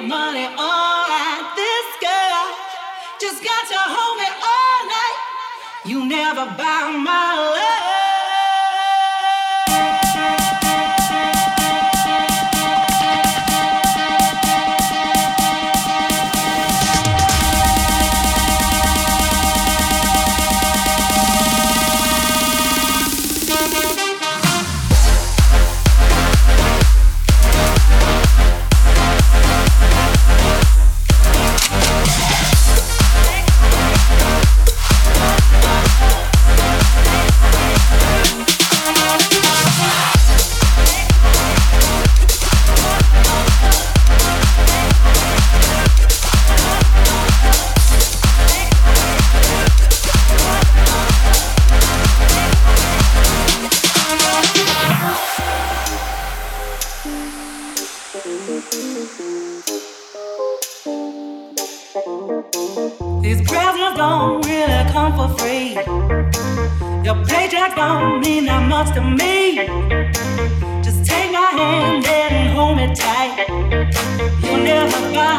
money, all alright. This girl just got to hold me all night. You never buy my love. These presents don't really come for free. Your paycheck don't mean that much to me. Just take my hand and hold me tight. You'll never buy